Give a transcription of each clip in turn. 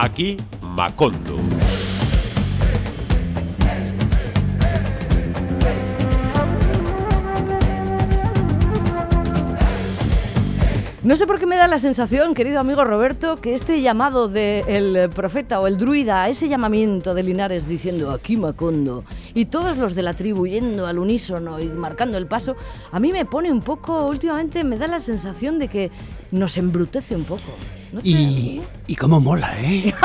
Aquí Macondo. No sé por qué me da la sensación, querido amigo Roberto, que este llamado del profeta o el druida ese llamamiento de Linares diciendo aquí Macondo y todos los de la tribu yendo al unísono y marcando el paso, a mí me pone un poco, últimamente me da la sensación de que nos embrutece un poco. ¿No te- Y, y cómo mola, ¿eh?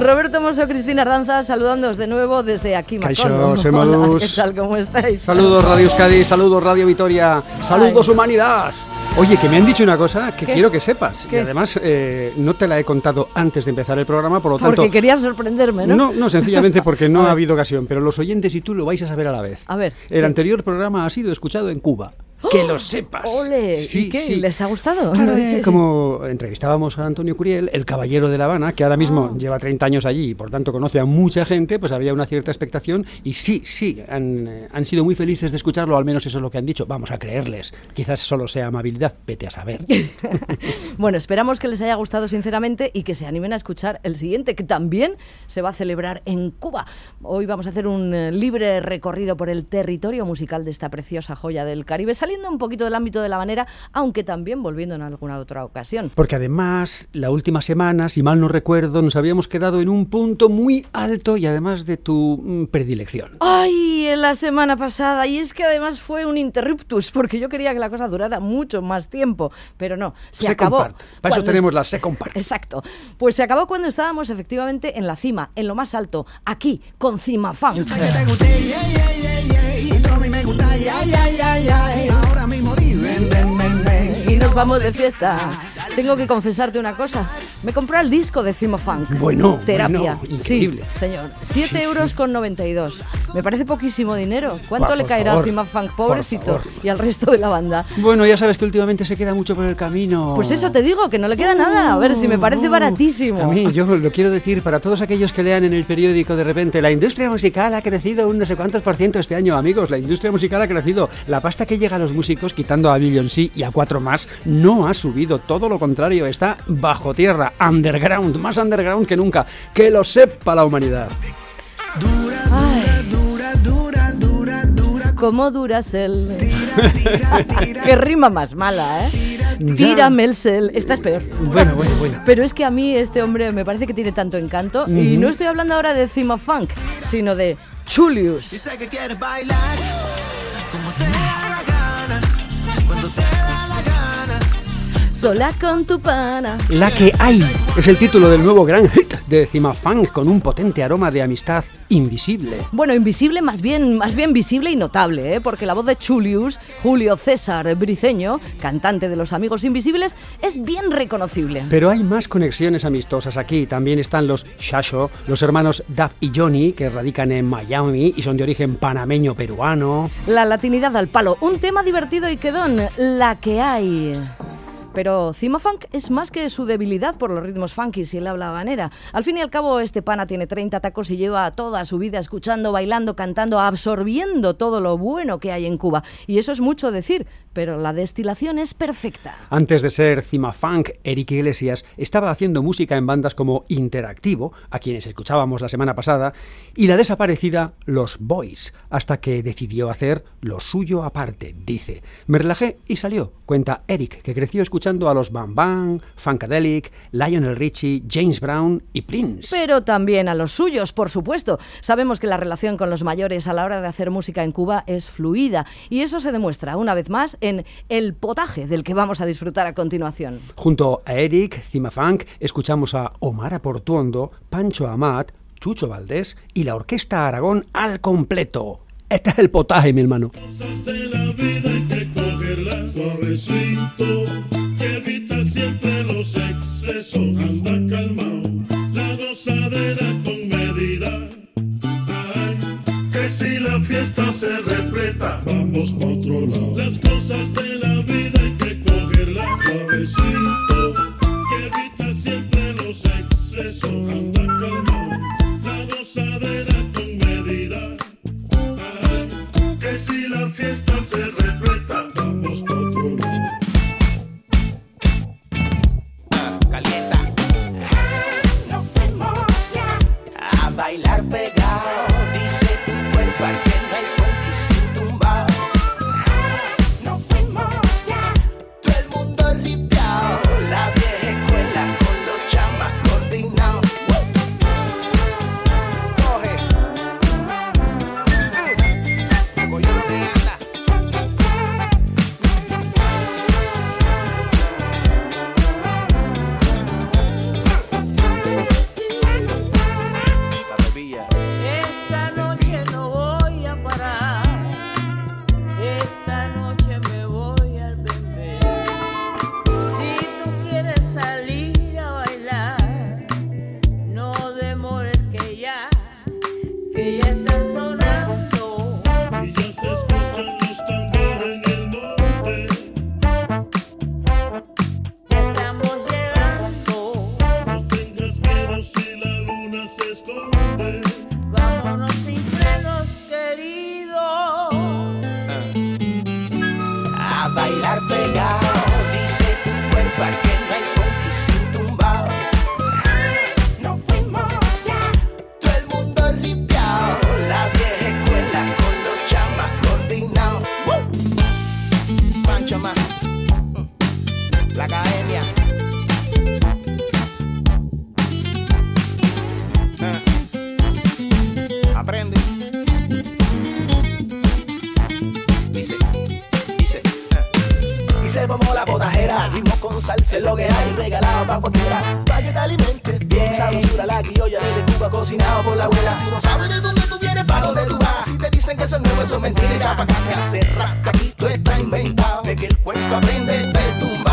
Roberto Mosso, Cristina Ardanza, saludándoos de nuevo desde aquí semoduz. Hola, ¿qué tal? ¿Cómo estáis? Saludos Radio Euskadi, saludos Radio Vitoria, saludos Ay. humanidad. Oye, que me han dicho una cosa que ¿Qué? quiero que sepas. ¿Qué? Y además eh, no te la he contado antes de empezar el programa, por lo tanto... Porque querías sorprenderme, ¿no? No, no, sencillamente porque no ha habido ocasión, pero los oyentes y tú lo vais a saber a la vez. A ver, El ¿qué? anterior programa ha sido escuchado en Cuba. Que lo sepas. ¡Ole! Sí, ¿Y qué? sí. ¿Les ha gustado? Claro, Sí, sí. como entrevistábamos a Antonio Curiel, el caballero de La Habana, que ahora mismo Ah. lleva 30 años allí y por tanto conoce a mucha gente, pues había una cierta expectación y sí, sí, han, eh, han sido muy felices de escucharlo, al menos eso es lo que han dicho. Vamos a creerles. Quizás solo sea amabilidad, vete a saber. Bueno, esperamos que les haya gustado sinceramente y que se animen a escuchar el siguiente, que también se va a celebrar en Cuba. Hoy vamos a hacer un eh, libre recorrido por el territorio musical de esta preciosa joya del Caribe, saliendo un poquito del ámbito de la manera, aunque también volviendo en alguna otra ocasión. Porque además, la última semana, si mal no recuerdo, nos habíamos quedado en un punto muy alto y además de tu mm, predilección. Ay, en la semana pasada, y es que además fue un interruptus, porque yo quería que la cosa durara mucho más tiempo, pero no, se Second acabó. part. Para eso tenemos la second part. Exacto. Pues se acabó cuando estábamos efectivamente en la cima, en lo más alto, aquí, con Cima Funk. Ven, ven, ven. Y nos vamos de fiesta. Tengo que confesarte una cosa. Me compré el disco de Cima Funk. Bueno, Terapia. bueno, increíble. Sí, señor. 7 Sí, euros sí. con 92. Me parece poquísimo dinero. ¿Cuánto le caerá favor, a Cima Funk, pobrecito? Y al resto de la banda. Bueno, ya sabes que últimamente se queda mucho por el camino. Pues eso te digo, que no le queda nada. A ver, si me parece baratísimo. A mí, yo lo quiero decir para todos aquellos que lean en el periódico de repente, la industria musical ha crecido un no sé cuántos por ciento este año, amigos. La industria musical ha crecido. La pasta que llega a los músicos, quitando a Beyoncé y a cuatro más, no ha subido. Todo lo contrario, está bajo tierra, underground, más underground que nunca. Que lo sepa la humanidad. Ay, Dura, dura, dura, dura. cómo duras el... Qué rima más mala, ¿eh? Tírame el cel. Esta es peor. Bueno, bueno, bueno. Pero es que a mí este hombre me parece que tiene tanto encanto. Y no estoy hablando ahora de Cima Funk, sino de Chulius. Dice que quieres bailar Sola con tu pana. La que hay es el título del nuevo gran hit de Cima Funk con un potente aroma de amistad invisible. Bueno, invisible, más bien, más bien visible y notable, ¿eh? porque la voz de Chulius, Julio César Briceño, cantante de Los Amigos Invisibles, es bien reconocible. Pero hay más conexiones amistosas aquí. También están los Shasho, los hermanos Dab y Johnny, que radican en Miami y son de origen panameño-peruano. La latinidad al palo, un tema divertido y quedón, la que hay. Pero Cima Funk es más que su debilidad por los ritmos funky y el habla habanera. Al fin y al cabo, este pana tiene 30 tacos y lleva toda su vida escuchando, bailando, cantando, absorbiendo todo lo bueno que hay en Cuba. Y eso es mucho decir, pero la destilación es perfecta. Antes de ser Cima Funk, Eric Iglesias estaba haciendo música en bandas como Interactivo, a quienes escuchábamos la semana pasada, y la desaparecida Los Boys, hasta que decidió hacer lo suyo aparte, dice. Me relajé y salió, cuenta Eric, que creció escuchando a los Bam Bam, Funkadelic, Lionel Richie, James Brown y Prince. Pero también a los suyos, por supuesto. Sabemos que la relación con los mayores a la hora de hacer música en Cuba es fluida y eso se demuestra una vez más en El potaje del que vamos a disfrutar a continuación. Junto a Eric, Cima Funk, escuchamos a Omar Aportuondo, Pancho Amat, Chucho Valdés y la Orquesta Aragón al completo. Este es el potaje, mi hermano. cosas de la vida hay que cogerlas suavecito, anda calmado, la gozadera con medida. Que si la fiesta se repleta, vamos pa' otro lado. Las cosas de la vida hay que cogerlas suavecito, que evita siempre los excesos, anda calmado, la gozadera con medida. Ay, que si la fiesta se repleta, inventado. De que el cuento aprende de tu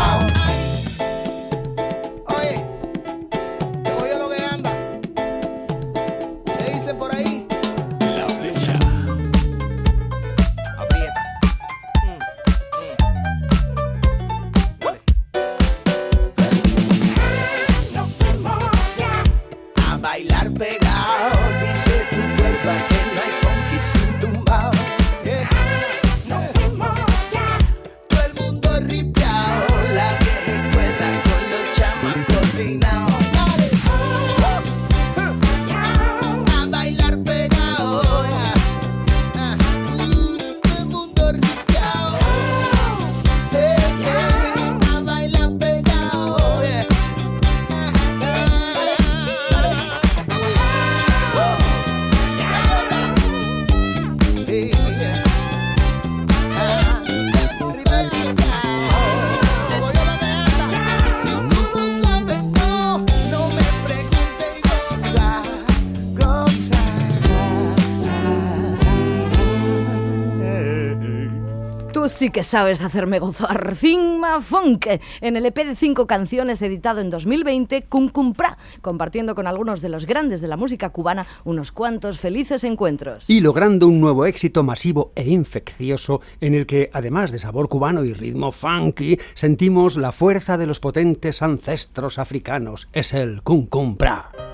sí que sabes hacerme gozar. Zingma Funk, en el EP de cinco canciones editado en 2020, Cum Pra, compartiendo con algunos de los grandes de la música cubana unos cuantos felices encuentros. Y logrando un nuevo éxito masivo e infeccioso, en el que, además de sabor cubano y ritmo funky, sentimos la fuerza de los potentes ancestros africanos. Es el Cum Cumpra.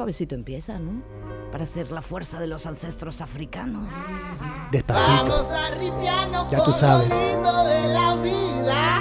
suavecito empieza, ¿no? Para ser la fuerza de los ancestros africanos. Despacito. Vamos a ya tú sabes. De la vida.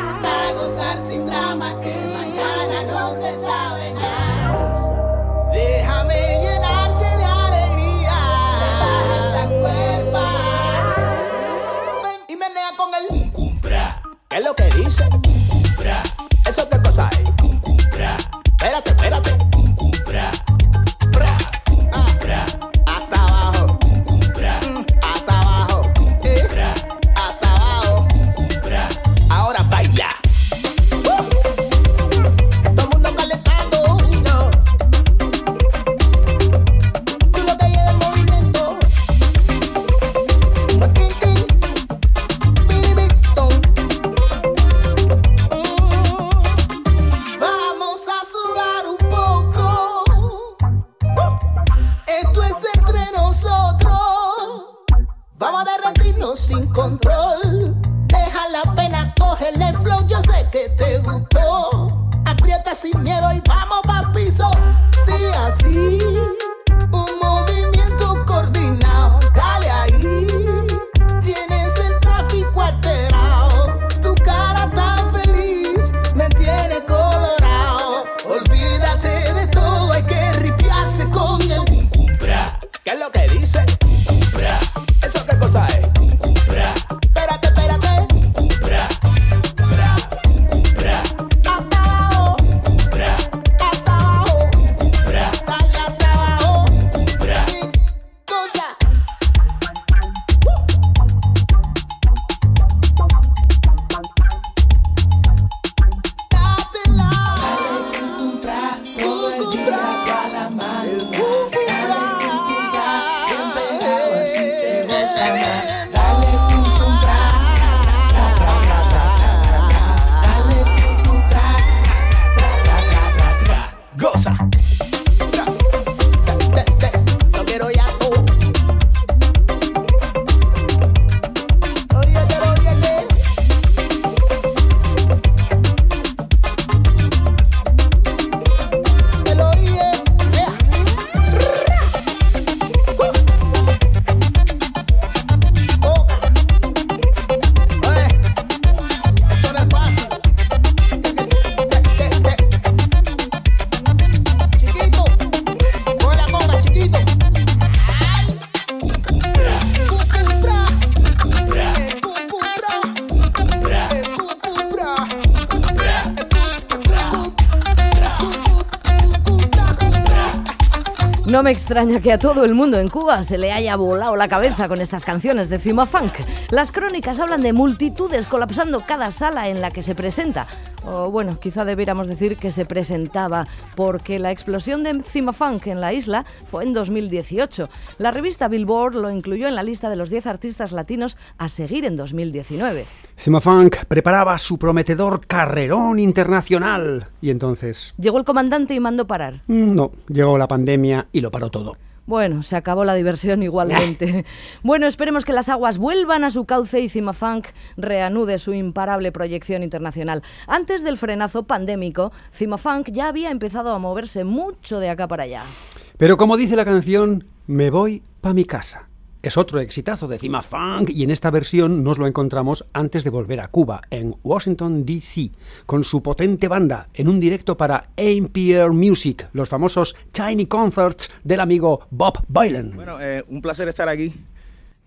Extraña que a todo el mundo en Cuba se le haya volado la cabeza con estas canciones de Cima Funk. Las crónicas hablan de multitudes colapsando cada sala en la que se presenta. O bueno, quizá debiéramos decir que se presentaba, porque la explosión de Cima Funk en la isla fue en 2018. La revista Billboard lo incluyó en la lista de los 10 artistas latinos a seguir en 2019. Cima Funk preparaba su prometedor carrerón internacional. Y entonces... Llegó el comandante y mandó parar. mm, No, llegó la pandemia y lo paró todo. Bueno, se acabó la diversión igualmente. bueno, esperemos que las aguas vuelvan a su cauce y Cima Funk reanude su imparable proyección internacional. Antes del frenazo pandémico, Cima Funk ya había empezado a moverse mucho de acá para allá. Pero como dice la canción, me voy pa' mi casa. Es otro exitazo de Cima Funk y en esta versión nos lo encontramos antes de volver a Cuba, en Washington, D.C., con su potente banda, en un directo para AMPR Music, los famosos Tiny Concerts del amigo Bob Boylan. Bueno, eh, un placer estar aquí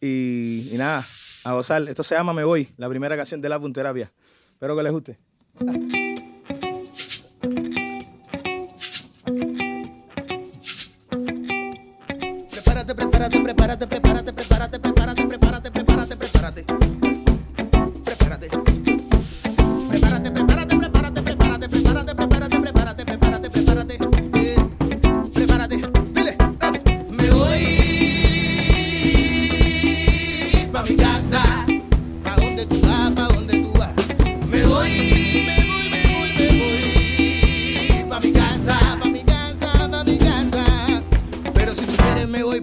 y, y nada, a gozar. Esto se llama Me Voy, la primera canción de la Punterapia. Espero que les guste. Prepárate, prepárate, prepárate, prepárate, prepárate, prepárate, prepárate, prepárate. Prepárate.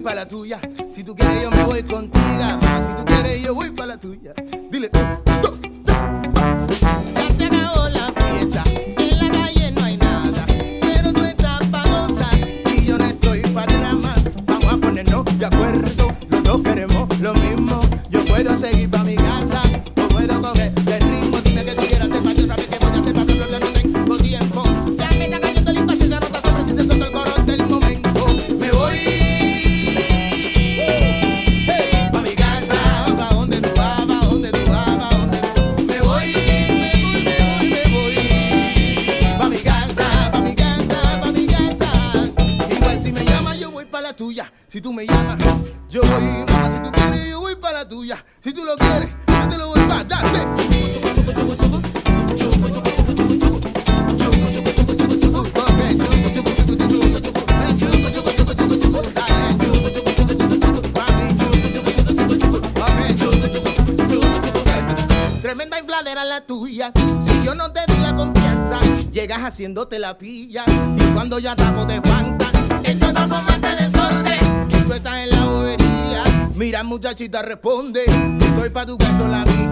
Quieres me voy pa' la tuya. Si tú quieres yo me voy contigo. Si tú quieres yo voy pa' la tuya. Haciéndote la pilla. Y cuando yo ataco te espanta. Estoy pa' formarte desorden. Y tú estás en la bobería. Mira, muchachita, responde. Estoy pa' tu caso la mía.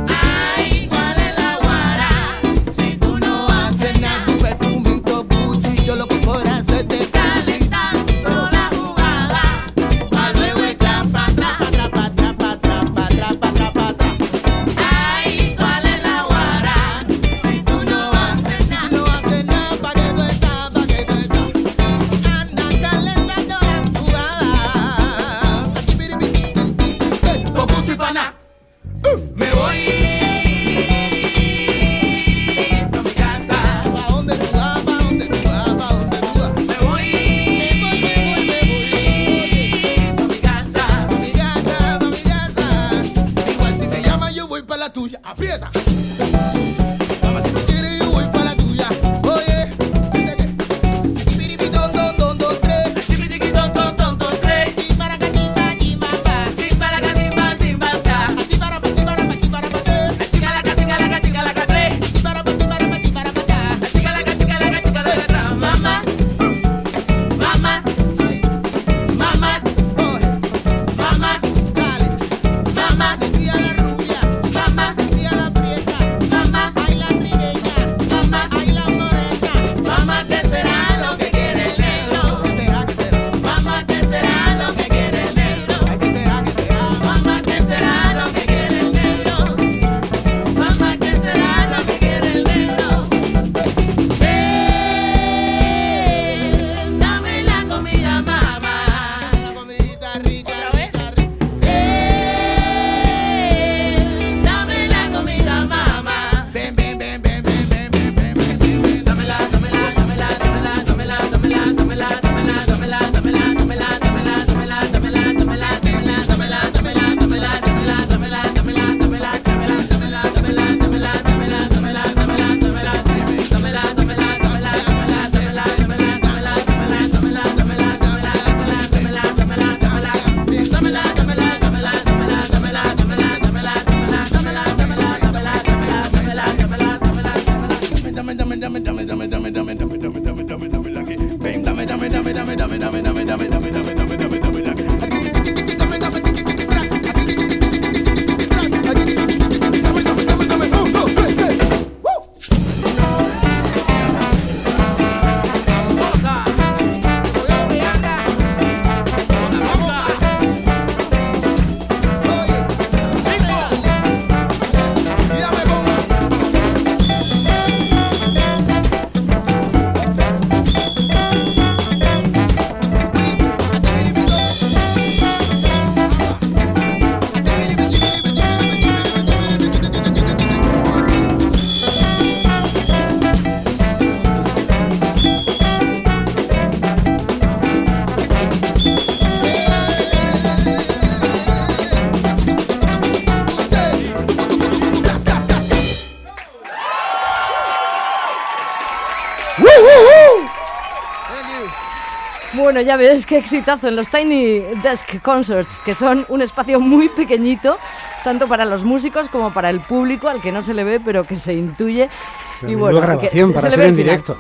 ya ves qué exitazo en los Tiny Desk Concerts, que son un espacio muy pequeñito, tanto para los músicos como para el público, al que no se le ve, pero que se intuye. Y bueno, grabación para se en directo.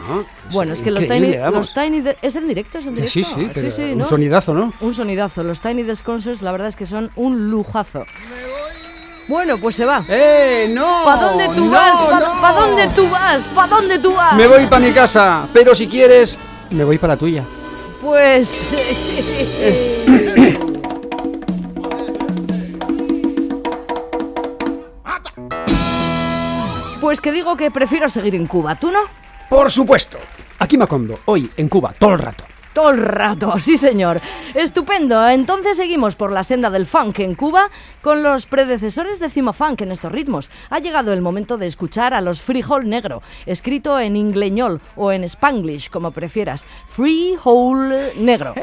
Bueno, es, que los tiny, los ¿Es en directo? ¿Es en directo? Sí, sí, pero sí, un sonidazo, ¿no? Un sonidazo. Los Tiny Desk Concerts, la verdad es que son un lujazo. Bueno, pues se va. ¡Eh, no! ¿Para dónde tú vas? ¿Para ¿pa dónde tú vas? ¿Para dónde tú vas? Me voy para mi casa, pero si quieres, me voy para la tuya. Pues... Pues que digo que prefiero seguir en Cuba, ¿tú no? Por supuesto. Aquí Macondo, hoy en Cuba, todo el rato todo el rato, sí señor. Estupendo, entonces seguimos por la senda del funk en Cuba con los predecesores de Cima Funk en estos ritmos. Ha llegado el momento de escuchar a los Frijol Negro, escrito en ingleñol o en spanglish, como prefieras. Freehole Negro.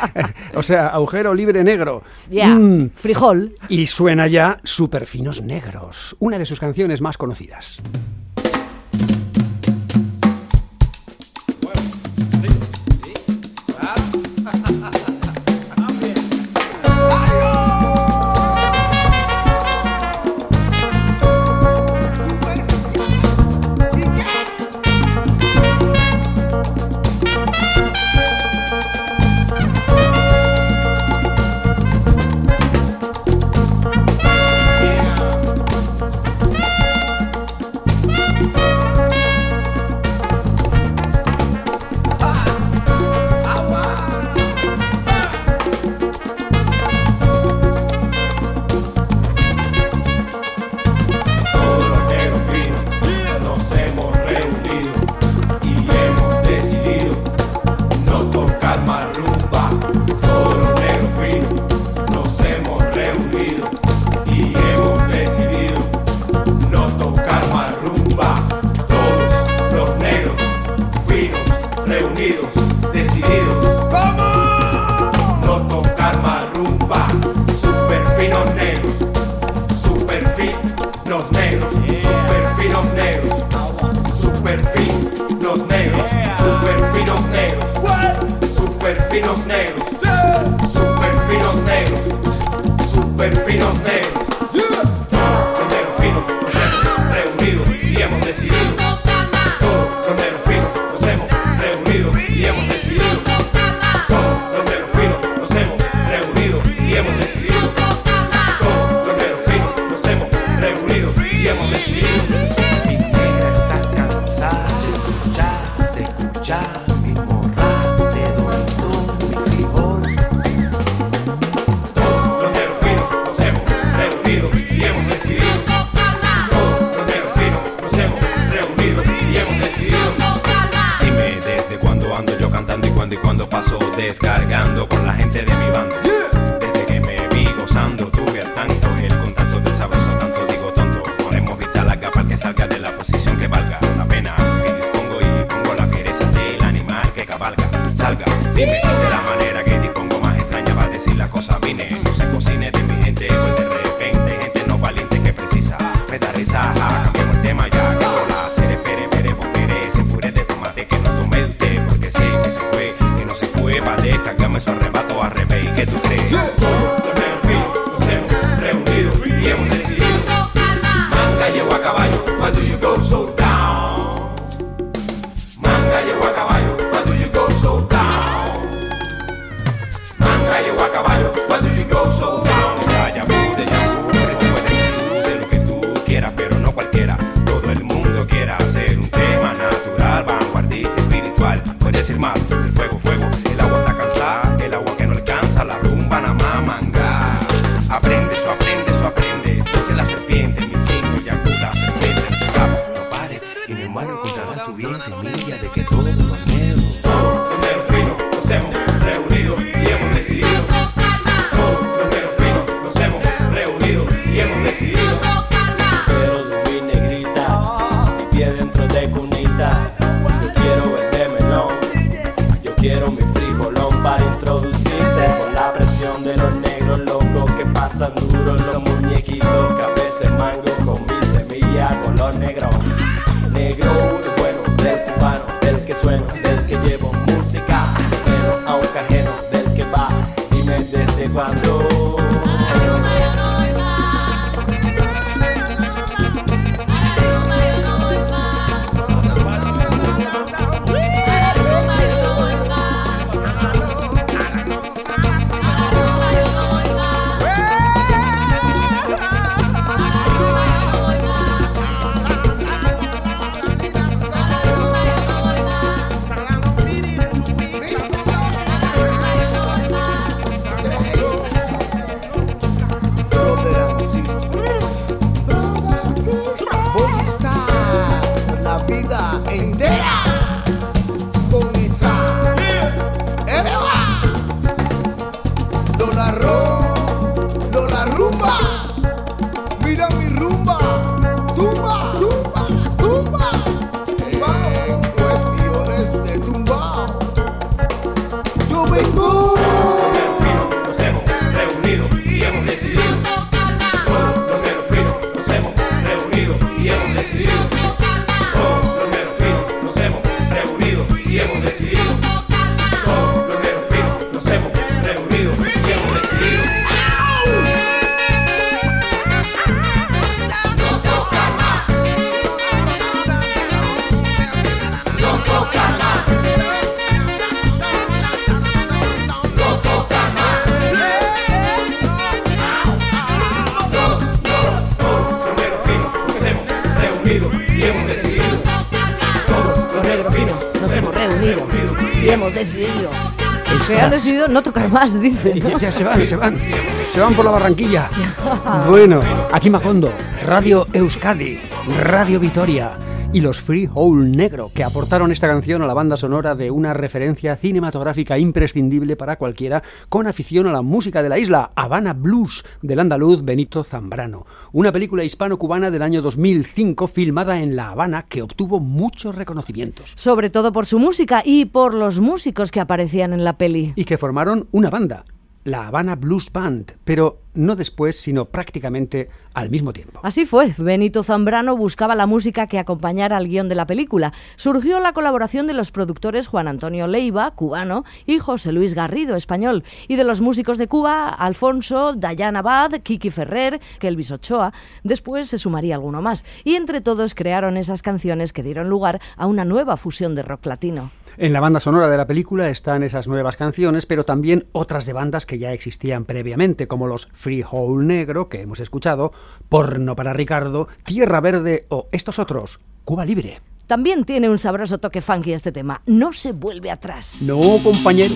o sea, agujero libre negro. Ya, yeah. frijol. Y suena ya Superfinos Negros, una de sus canciones más conocidas. Decidido. Que han decidido no tocar más, dicen. ¿no? Ya, ya se van, se van. Se van por la Barranquilla. Bueno, aquí Macondo, Radio Euskadi, Radio Vitoria y los Free Hole Negro, que aportaron esta canción a la banda sonora de una referencia cinematográfica imprescindible para cualquiera con afición a la música de la isla, Habana Blues, del andaluz Benito Zambrano. Una película hispano-cubana del año 2005 filmada en La Habana que obtuvo muchos reconocimientos. Sobre todo por su música y por los músicos que aparecían en la peli. y que formaron una banda, la Habana Blues Band, pero no después, sino prácticamente al mismo tiempo. Así fue, Benito Zambrano buscaba la música que acompañara al guion de la película. Surgió la colaboración de los productores Juan Antonio Leiva, cubano, y José Luis Garrido, español, y de los músicos de Cuba, Alfonso, Dayana Abad, Kiki Ferrer, Kelvis Ochoa. Después se sumaría alguno más, y entre todos crearon esas canciones que dieron lugar a una nueva fusión de rock latino. En la banda sonora de la película están esas nuevas canciones, pero también otras de bandas que ya existían previamente, como los Free Hole Negro, que hemos escuchado, Porno para Ricardo, Tierra Verde o estos otros, Cuba Libre. También tiene un sabroso toque funky este tema, no se vuelve atrás. No, compañero.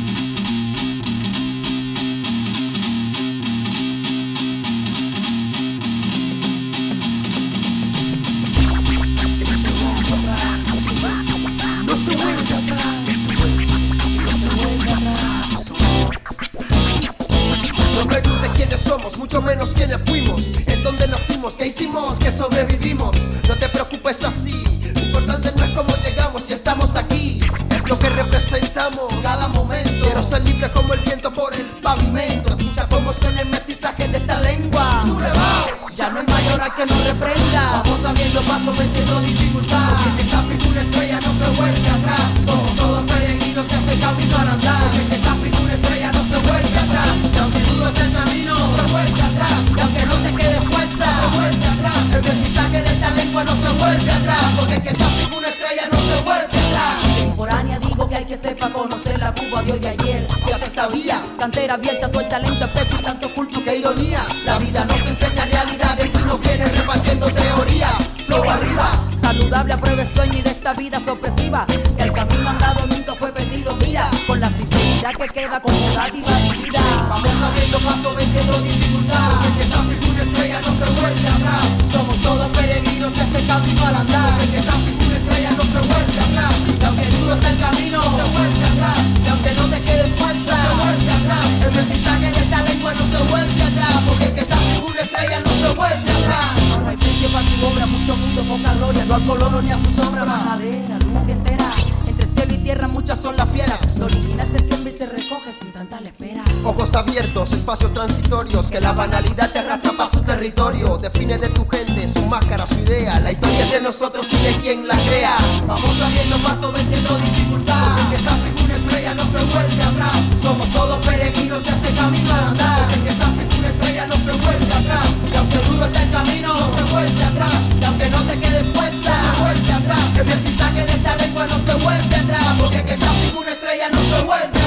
Define de tu gente, su máscara, su idea. La historia es de nosotros y de quien la crea. Vamos abriendo paso, venciendo dificultad. Porque esta figura estrella no se vuelve atrás. Somos todos peregrinos, se hace camino al andar. Porque esta figura estrella no se vuelve atrás. Y aunque duro está el camino, no se vuelve atrás. Y aunque no te quede fuerza, no se vuelve atrás. El mestizaje de esta lengua no se vuelve atrás. Porque que esta figura estrella no se vuelve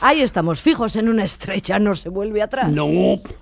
Ahí estamos fijos en una estrella, no se vuelve atrás. No,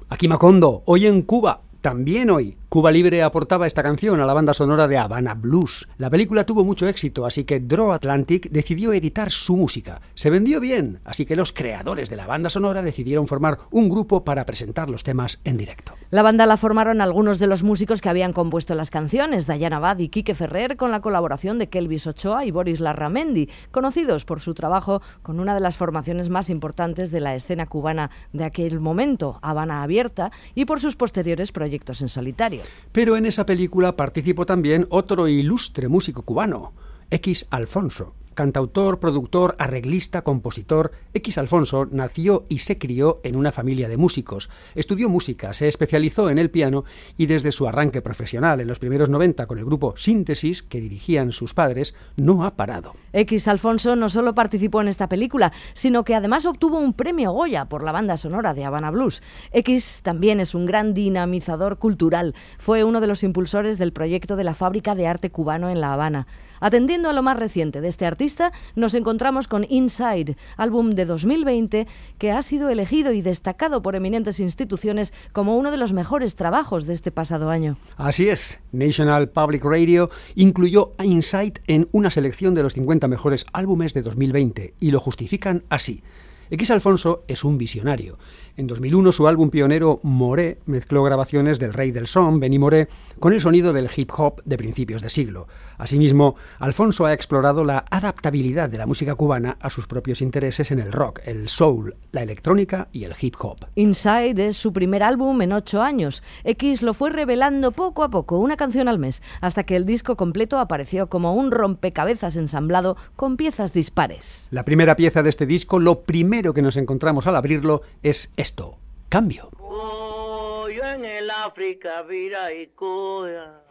aquí Macondo, hoy en Cuba, también hoy, Cuba Libre aportaba esta canción a la banda sonora de Havana Blues. La película tuvo mucho éxito, así que Draw Atlantic decidió editar su música. Se vendió bien, así que los creadores de la banda sonora decidieron formar un grupo para presentar los temas en directo. La banda la formaron algunos de los músicos que habían compuesto las canciones, Dayana Abad y Quique Ferrer, con la colaboración de Kelvis Ochoa y Boris Larramendi, conocidos por su trabajo con una de las formaciones más importantes de la escena cubana de aquel momento, Habana Abierta, y por sus posteriores proyectos en solitario. Pero en esa película participó también otro ilustre músico cubano, X Alfonso. Cantautor, productor, arreglista, compositor, X Alfonso nació y se crió en una familia de músicos. Estudió música, se especializó en el piano y desde su arranque profesional en los primeros 90 con el grupo Síntesis, que dirigían sus padres, no ha parado. X Alfonso no solo participó en esta película, sino que además obtuvo un premio Goya por la banda sonora de Habana Blues. X también es un gran dinamizador cultural. Fue uno de los impulsores del proyecto de la Fábrica de Arte Cubano en La Habana. Atendiendo a lo más reciente de este artista, nos encontramos con Inside, álbum de 2020 que ha sido elegido y destacado por eminentes instituciones como uno de los mejores trabajos de este pasado año. Así es, National Public Radio incluyó a Inside en una selección de los 50 mejores álbumes de 2020 y lo justifican así. X Alfonso es un visionario. En 2001 su álbum pionero Moré mezcló grabaciones del rey del son, Benny Moré, con el sonido del hip hop de principios de siglo. Asimismo, Alfonso ha explorado la adaptabilidad de la música cubana a sus propios intereses en el rock, el soul, la electrónica y el hip hop. Inside es su primer álbum en ocho años. X lo fue revelando poco a poco, una canción al mes, hasta que el disco completo apareció como un rompecabezas ensamblado con piezas dispares. La primera pieza de este disco, lo primero que nos encontramos al abrirlo, es esto, cambio. Oh, yo en el África vira y coya.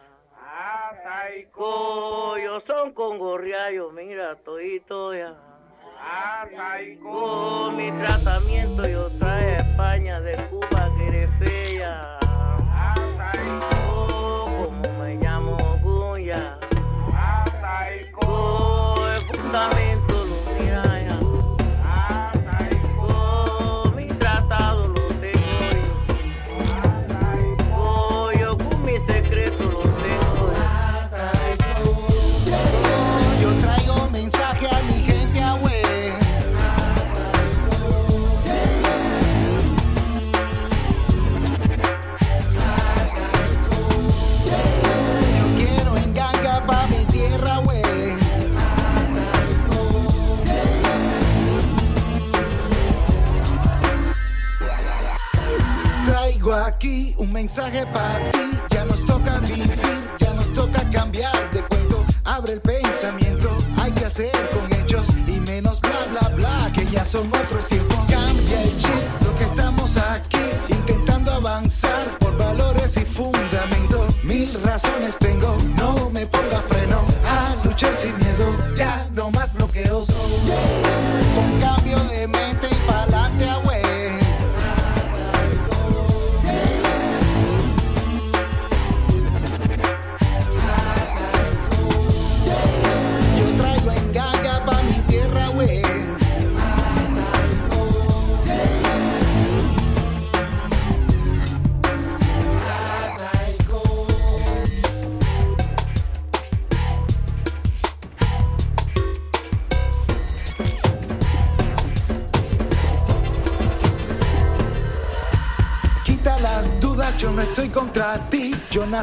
yo son con gorriayo, mira todito ya. Con mi tratamiento yo trae a España de Cuba Querefeya. Oh, como me llamo Guya.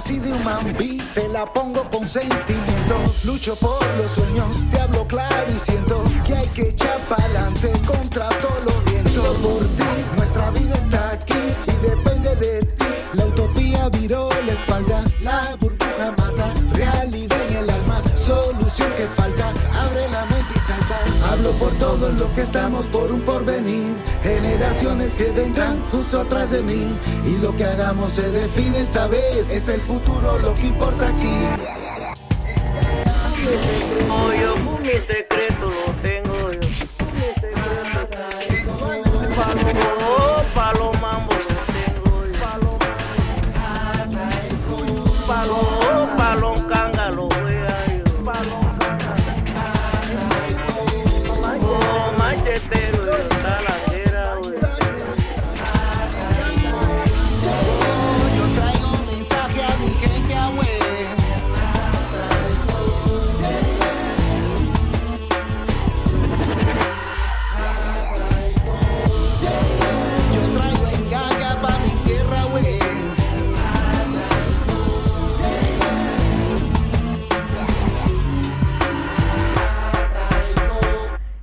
Nací de un mambí, te la pongo con sentimiento. Lucho por los sueños, te hablo claro y siento que hay que echar pa'lante contra todos los vientos. Por ti, nuestra vida está aquí y depende de ti. La utopía viró la espalda, la burbuja mata. Realidad en el alma, solución que falta. Abre la mente y salta. Hablo por todos los que estamos por un porvenir. Generaciones que vendrán justo atrás de mí. Y lo que hagamos se define esta vez. Es el futuro lo que importa aquí.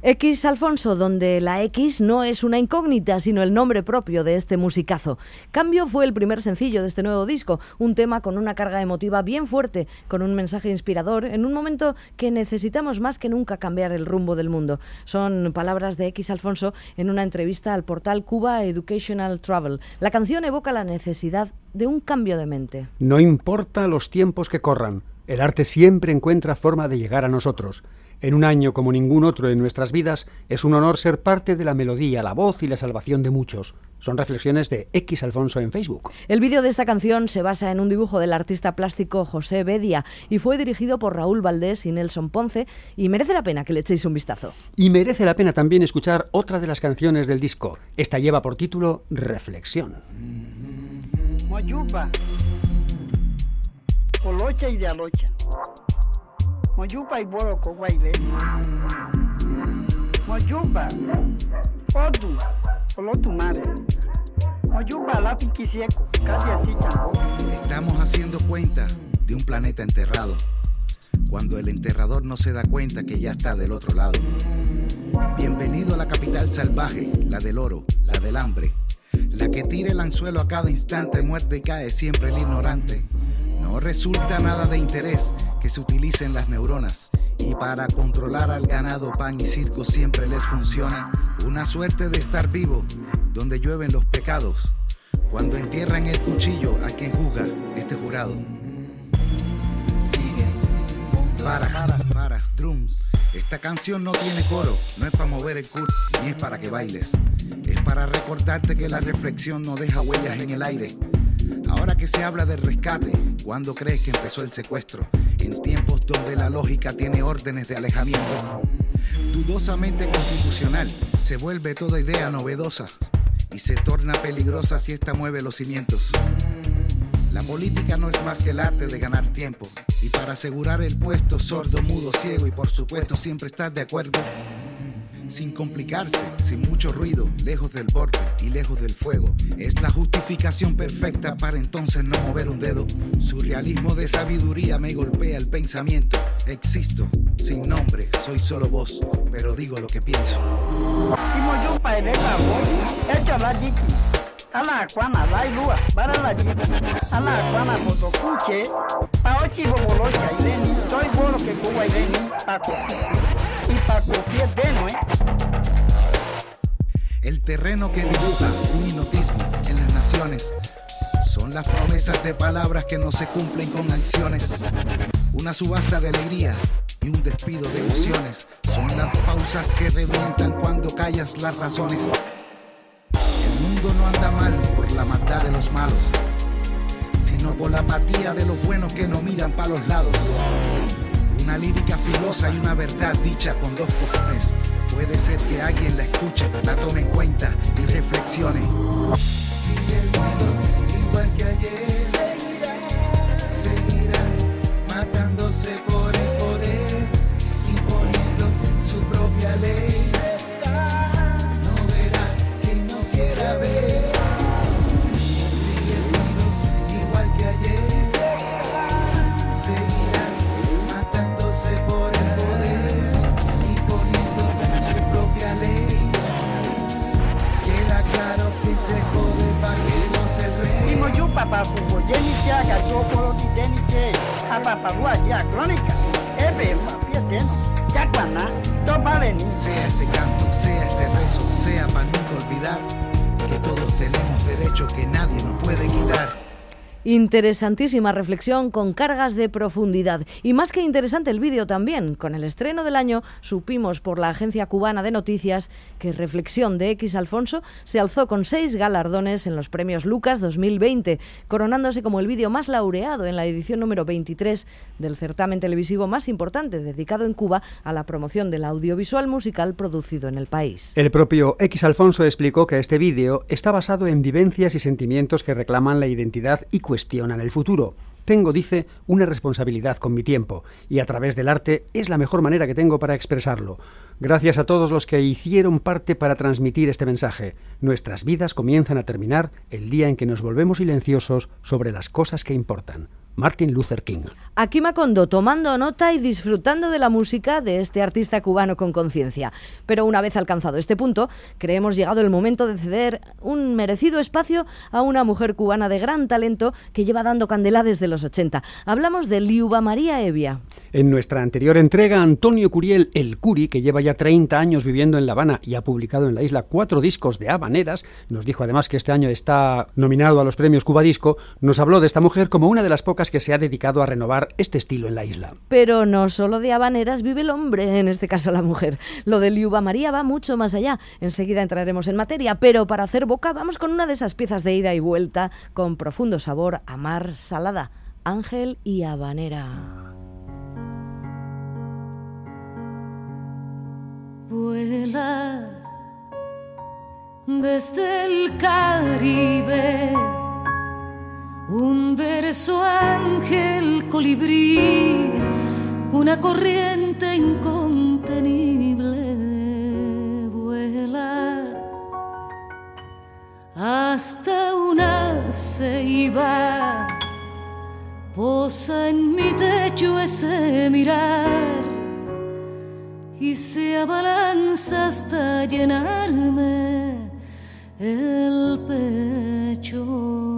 X Alfonso, donde la X no es una incógnita, sino el nombre propio de este musicazo. Cambio fue el primer sencillo de este nuevo disco, un tema con una carga emotiva bien fuerte, con un mensaje inspirador, en un momento que necesitamos más que nunca cambiar el rumbo del mundo. Son palabras de X Alfonso en una entrevista al portal Cuba Educational Travel. La canción evoca la necesidad de un cambio de mente. No importa los tiempos que corran, el arte siempre encuentra forma de llegar a nosotros. En un año como ningún otro en nuestras vidas, es un honor ser parte de la melodía, la voz y la salvación de muchos. Son reflexiones de X Alfonso en Facebook. El vídeo de esta canción se basa en un dibujo del artista plástico José Bedia y fue dirigido por Raúl Valdés y Nelson Ponce y merece la pena que le echéis un vistazo. Y merece la pena también escuchar otra de las canciones del disco. Esta lleva por título Reflexión. Moyupa, Colocha y de Alocha. Moyupa y Boro Coguaile. Moyupa, Odu, Olotu Madre. Moyupa, Quisieco, casi así. Estamos haciendo cuenta de un planeta enterrado, cuando el enterrador no se da cuenta que ya está del otro lado. Bienvenido a la capital salvaje, la del oro, la del hambre, la que tira el anzuelo a cada instante, muerte y cae siempre el ignorante. No resulta nada de interés que se utilicen las neuronas. Y para controlar al ganado, pan y circo siempre les funciona. Una suerte de estar vivo, donde llueven los pecados. Cuando entierran el cuchillo a quien juzga este jurado. Sigue. Para, para, para. Drums. Esta canción no tiene coro, no es para mover el culo, ni es para que bailes. Es para recordarte que la reflexión no deja huellas en el aire. Ahora que se habla del rescate, ¿cuándo crees que empezó el secuestro? En tiempos donde la lógica tiene órdenes de alejamiento. Dudosamente constitucional, se vuelve toda idea novedosa y se torna peligrosa si esta mueve los cimientos. La política no es más que el arte de ganar tiempo y para asegurar el puesto sordo, mudo, ciego y por supuesto siempre estar de acuerdo sin complicarse, sin mucho ruido, lejos del borde y lejos del fuego. Es la justificación perfecta para entonces no mover un dedo. Surrealismo de sabiduría me golpea el pensamiento. Existo, sin nombre, soy solo voz, pero digo lo que pienso. Eh. El terreno que dibuja un hipnotismo en las naciones son las promesas de palabras que no se cumplen con acciones. Una subasta de alegría y un despido de emociones son las pausas que revientan cuando callas las razones. El mundo no anda mal por la maldad de los malos, sino por la apatía de los buenos que no miran para los lados. Una lírica filosa y una verdad dicha con dos cojones. Puede ser que alguien la escuche, la tome en cuenta y reflexione. Sigue el igual que ayer. Seguirá matándose por el poder, imponiendo su propia ley. A papagua, ya crónica. Ebe, papi, teno, ya guaná, to vale ni. Sea este canto, sea este rezo, sea para nunca olvidar que todos tenemos derecho que nadie nos puede quitar. Interesantísima reflexión con cargas de profundidad. Y más que interesante el vídeo también. Con el estreno del año supimos por la agencia cubana de noticias que Reflexión de X Alfonso se alzó con seis galardones en los premios Lucas 2020, coronándose como el vídeo más laureado en la edición número 23 del certamen televisivo más importante dedicado en Cuba a la promoción del audiovisual musical producido en el país. El propio X Alfonso explicó que este vídeo está basado en vivencias y sentimientos que reclaman la identidad y cuestionan el futuro. Tengo, dice, una responsabilidad con mi tiempo y a través del arte es la mejor manera que tengo para expresarlo. Gracias a todos los que hicieron parte para transmitir este mensaje. Nuestras vidas comienzan a terminar el día en que nos volvemos silenciosos sobre las cosas que importan. Martin Luther King. Aquí Macondo tomando nota y disfrutando de la música de este artista cubano con conciencia. Pero una vez alcanzado este punto, creemos llegado el momento de ceder un merecido espacio a una mujer cubana de gran talento que lleva dando candela desde los 80. Hablamos de Liuba María Evia. En nuestra anterior entrega, Antonio Curiel, el Curi, que lleva ya 30 años viviendo en La Habana y ha publicado en la isla cuatro discos de habaneras, nos dijo además que este año está nominado a los premios Cuba Disco, nos habló de esta mujer como una de las pocas que se ha dedicado a renovar este estilo en la isla. Pero no solo de habaneras vive el hombre, en este caso la mujer. Lo de Liuba María va mucho más allá. Enseguida entraremos en materia, pero para hacer boca vamos con una de esas piezas de ida y vuelta con profundo sabor a mar salada. Ángel y habanera. Vuela desde el Caribe. Un verso ángel colibrí, una corriente incontenible vuela hasta una ceiba, posa en mi techo ese mirar y se abalanza hasta llenarme el pecho.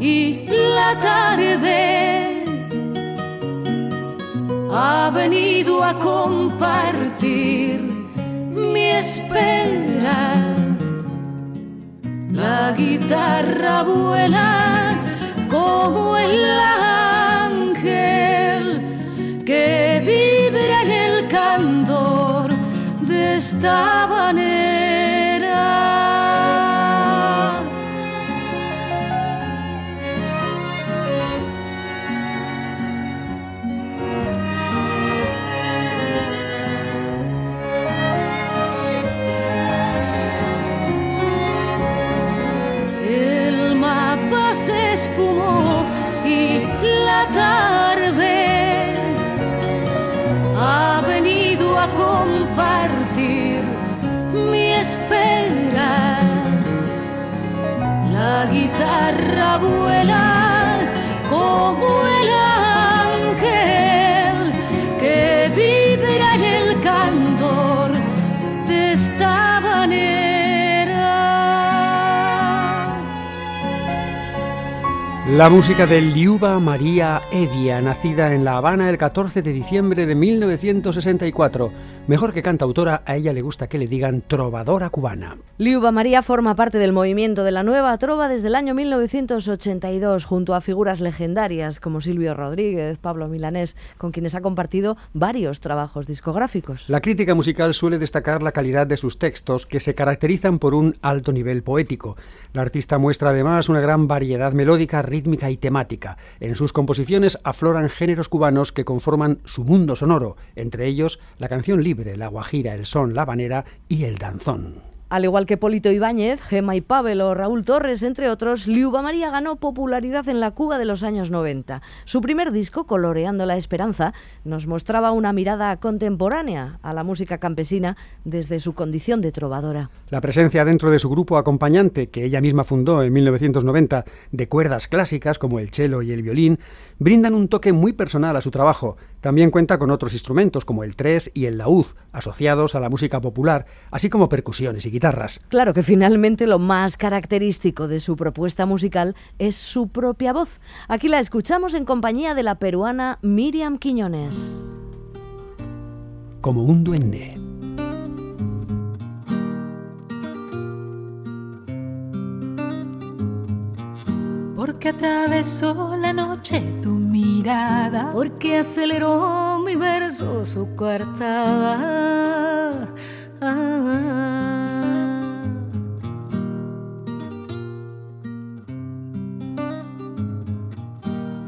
Y la tarde ha venido a compartir mi espera. La guitarra vuela como el ángel que vibra en el candor de esta manera. Guitarra La música de Liuba María Evia, nacida en La Habana el 14 de diciembre de 1964. Mejor que cantautora, a ella le gusta que le digan trovadora cubana. Liuba María forma parte del movimiento de la nueva trova desde el año 1982, junto a figuras legendarias como Silvio Rodríguez, Pablo Milanés, con quienes ha compartido varios trabajos discográficos. La crítica musical suele destacar la calidad de sus textos, que se caracterizan por un alto nivel poético. La artista muestra además una gran variedad melódica, rítmica y temática. En sus composiciones afloran géneros cubanos que conforman su mundo sonoro, entre ellos la canción libre, la guajira, el son, la habanera y el danzón. Al igual que Polito Ibáñez, Gema y Pavel o Raúl Torres, entre otros, Liuba María ganó popularidad en la Cuba de los años 90. Su primer disco, Coloreando la Esperanza, nos mostraba una mirada contemporánea a la música campesina desde su condición de trovadora. La presencia dentro de su grupo acompañante, que ella misma fundó en 1990, de cuerdas clásicas como el cello y el violín, brindan un toque muy personal a su trabajo. También cuenta con otros instrumentos como el tres y el laúd, asociados a la música popular, así como percusiones y guitarras. Claro que finalmente lo más característico de su propuesta musical es su propia voz. Aquí la escuchamos en compañía de la peruana Miriam Quiñones. Como un duende. Porque atravesó la noche tu mirada. Porque aceleró mi verso su coartada. Ah.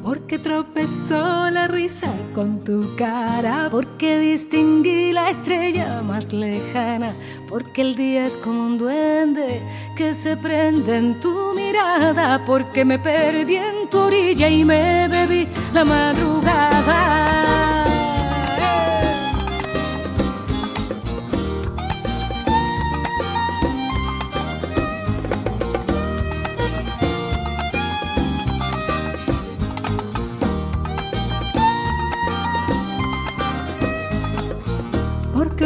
Porque tropezó la risa con tu cara. Porque distinguí la estrella más lejana. Porque el día es como un duende que se prende en tu mirada. Porque me perdí en tu orilla y me bebí la madrugada.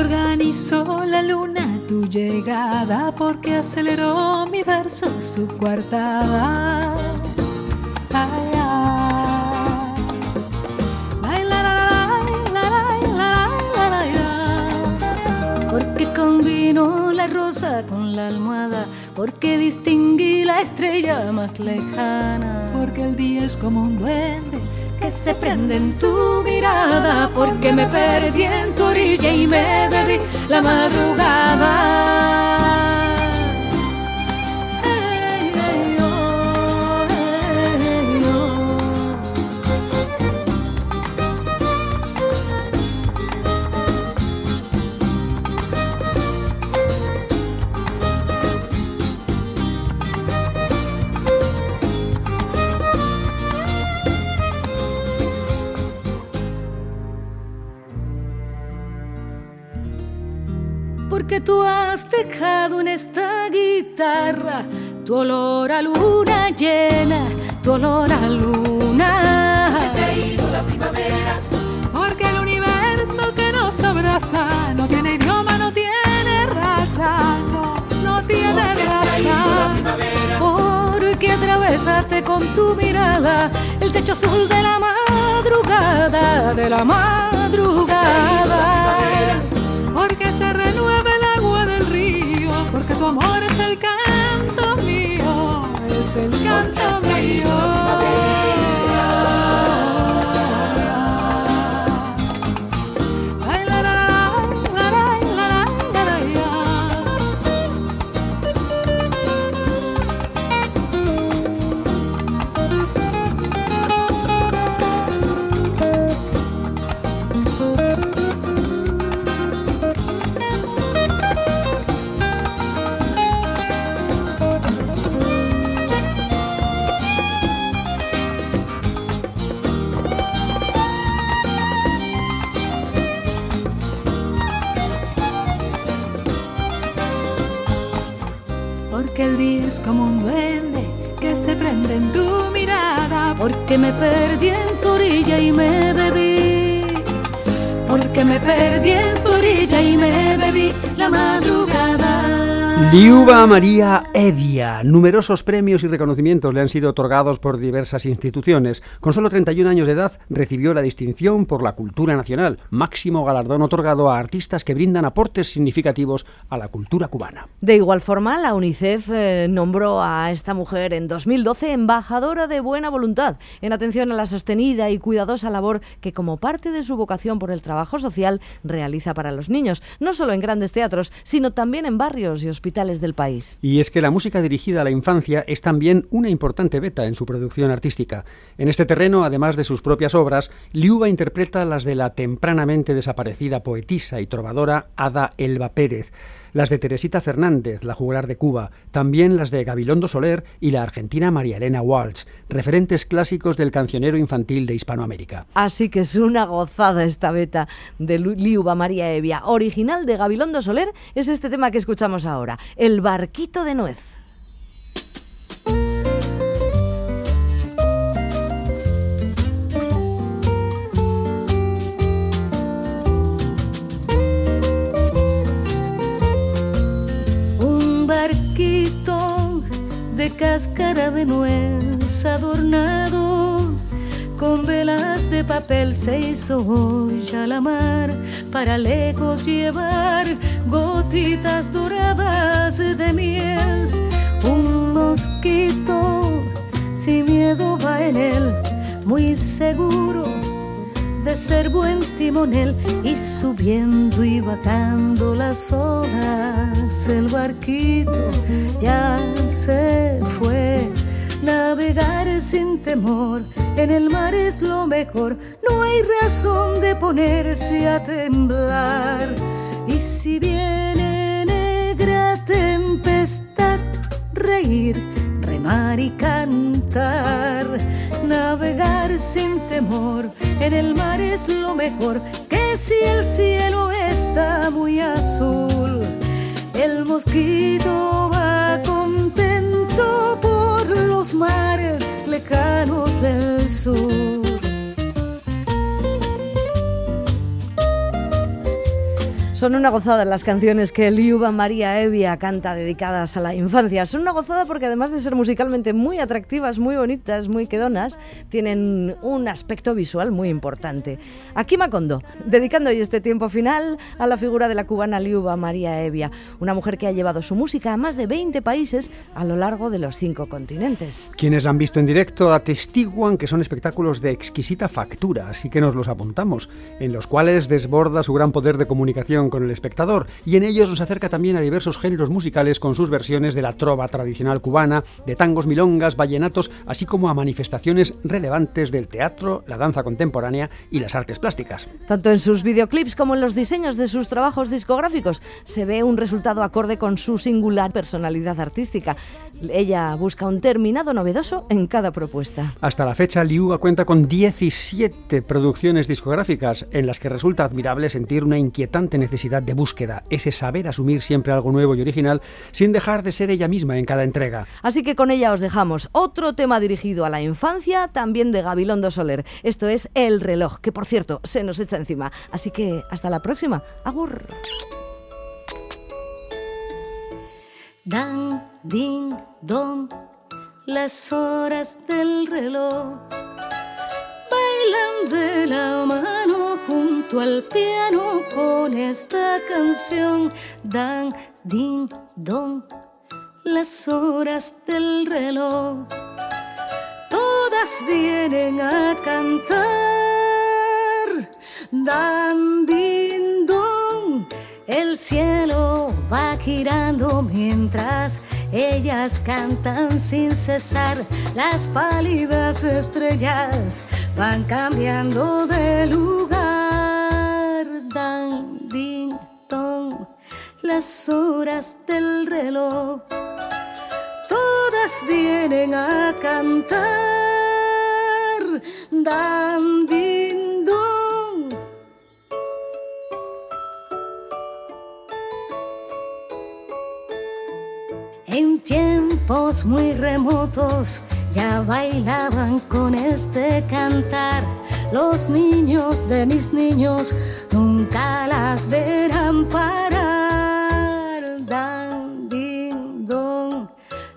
organizó la luna tu llegada, porque aceleró mi verso su cuartada. Porque combinó la rosa con la almohada, porque distinguí la estrella más lejana. Porque el día es como un duende se prende en tu mirada porque me perdí en tu orilla y me bebí la madrugada. Dejado en esta guitarra tu olor a luna llena, tu olor a luna. He traído la primavera. Porque el universo que nos abraza no tiene idioma, no tiene raza, no, no tiene raza. Porque atravesaste con tu mirada el techo azul de la madrugada, de la madrugada. Santa Liuba María Evia. Numerosos premios y reconocimientos le han sido otorgados por diversas instituciones. Con solo 31 años de edad recibió la distinción por la cultura nacional, máximo galardón otorgado a artistas que brindan aportes significativos a la cultura cubana. De igual forma, la UNICEF eh, nombró a esta mujer en 2012 embajadora de buena voluntad en atención a la sostenida y cuidadosa labor que como parte de su vocación por el trabajo social realiza para los niños, no solo en grandes teatros, sino también en barrios y hospitales del país. Y es que la música dirigida a la infancia es también una importante beta en su producción artística. En este terreno, además de sus propias obras, Liuba interpreta las de la tempranamente desaparecida poetisa y trovadora Ada Elba Pérez, las de Teresita Fernández, la juglar de Cuba, también las de Gabilondo Soler y la argentina María Elena Walsh, referentes clásicos del cancionero infantil de Hispanoamérica. Así que es una gozada esta beta de Liuba María Evia. Original de Gabilondo Soler es este tema que escuchamos ahora, El barquito de nuez. Cáscara de nuez adornado con velas de papel se hizo hoy a la mar para lejos llevar gotitas doradas de miel. Un mosquito sin miedo va en él, muy seguro de ser buen timonel y subiendo y bajando las olas el barquito ya se fue. Navegar sin temor en el mar es lo mejor no hay razón de ponerse a temblar. Y si viene negra tempestad reír remar y cantar navegar sin temor en el mar es lo mejor que si el cielo está muy azul el mosquito va contento por los mares lejanos del sur Son una gozada las canciones que Liuba María Evia canta dedicadas a la infancia. Son una gozada porque además de ser musicalmente muy atractivas, muy bonitas, muy quedonas, tienen un aspecto visual muy importante. Aquí Macondo, dedicando hoy este tiempo final a la figura de la cubana Liuba María Evia, una mujer que ha llevado su música a más de 20 países a lo largo de los cinco continentes. Quienes la han visto en directo atestiguan que son espectáculos de exquisita factura, así que nos los apuntamos, en los cuales desborda su gran poder de comunicación con el espectador y en ellos nos acerca también a diversos géneros musicales con sus versiones de la trova tradicional cubana, de tangos, milongas, vallenatos, así como a manifestaciones relevantes del teatro, la danza contemporánea y las artes plásticas. Tanto en sus videoclips como en los diseños de sus trabajos discográficos se ve un resultado acorde con su singular personalidad artística. Ella busca un terminado novedoso en cada propuesta. Hasta la fecha, Liuba cuenta con 17 producciones discográficas en las que resulta admirable sentir una inquietante necesidad de búsqueda, ese saber asumir siempre algo nuevo y original sin dejar de ser ella misma en cada entrega. Así que con ella os dejamos otro tema dirigido a la infancia, también de Gabilondo Soler. Esto es El reloj, que por cierto se nos echa encima. Así que hasta la próxima. Agur. Dan, ding, don, las horas del reloj bailan de la mano junto al piano con esta canción. Dan, ding, don, las horas del reloj. Todas vienen a cantar. Dan, ding, don, el cielo va girando mientras ellas cantan sin cesar. Las pálidas estrellas van cambiando de lugar. Dan, din, don, las horas del reloj. Todas vienen a cantar. Dan, tiempos muy remotos ya bailaban con este cantar. Los niños de mis niños nunca las verán parar. Dan, don,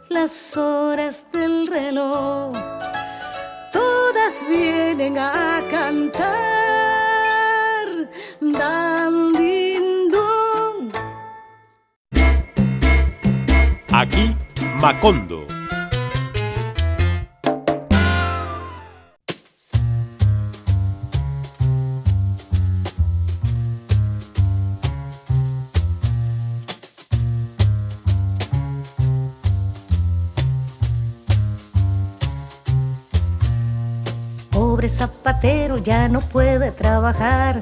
las horas del reloj. Todas vienen a cantar. Dan, din, Aquí, Macondo. Pobre zapatero ya no puede trabajar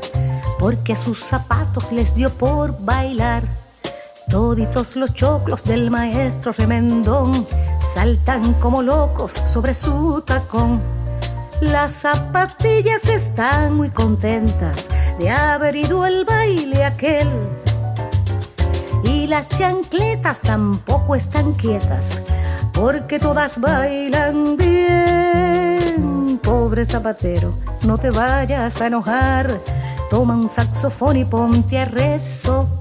porque a sus zapatos les dio por bailar. Toditos los choclos del maestro remendón saltan como locos sobre su tacón. Las zapatillas están muy contentas de haber ido al baile aquel. Y las chancletas tampoco están quietas porque todas bailan bien. Pobre zapatero, no te vayas a enojar. Toma un saxofón y ponte a resoplar.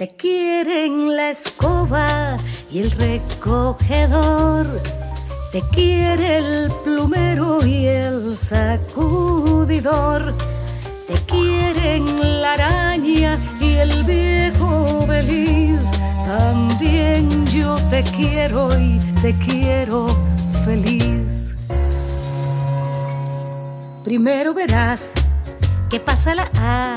Te quieren la escoba y el recogedor. Te quiere el plumero y el sacudidor. Te quieren la araña y el viejo feliz. También yo te quiero y te quiero feliz. Primero verás que pasa la A.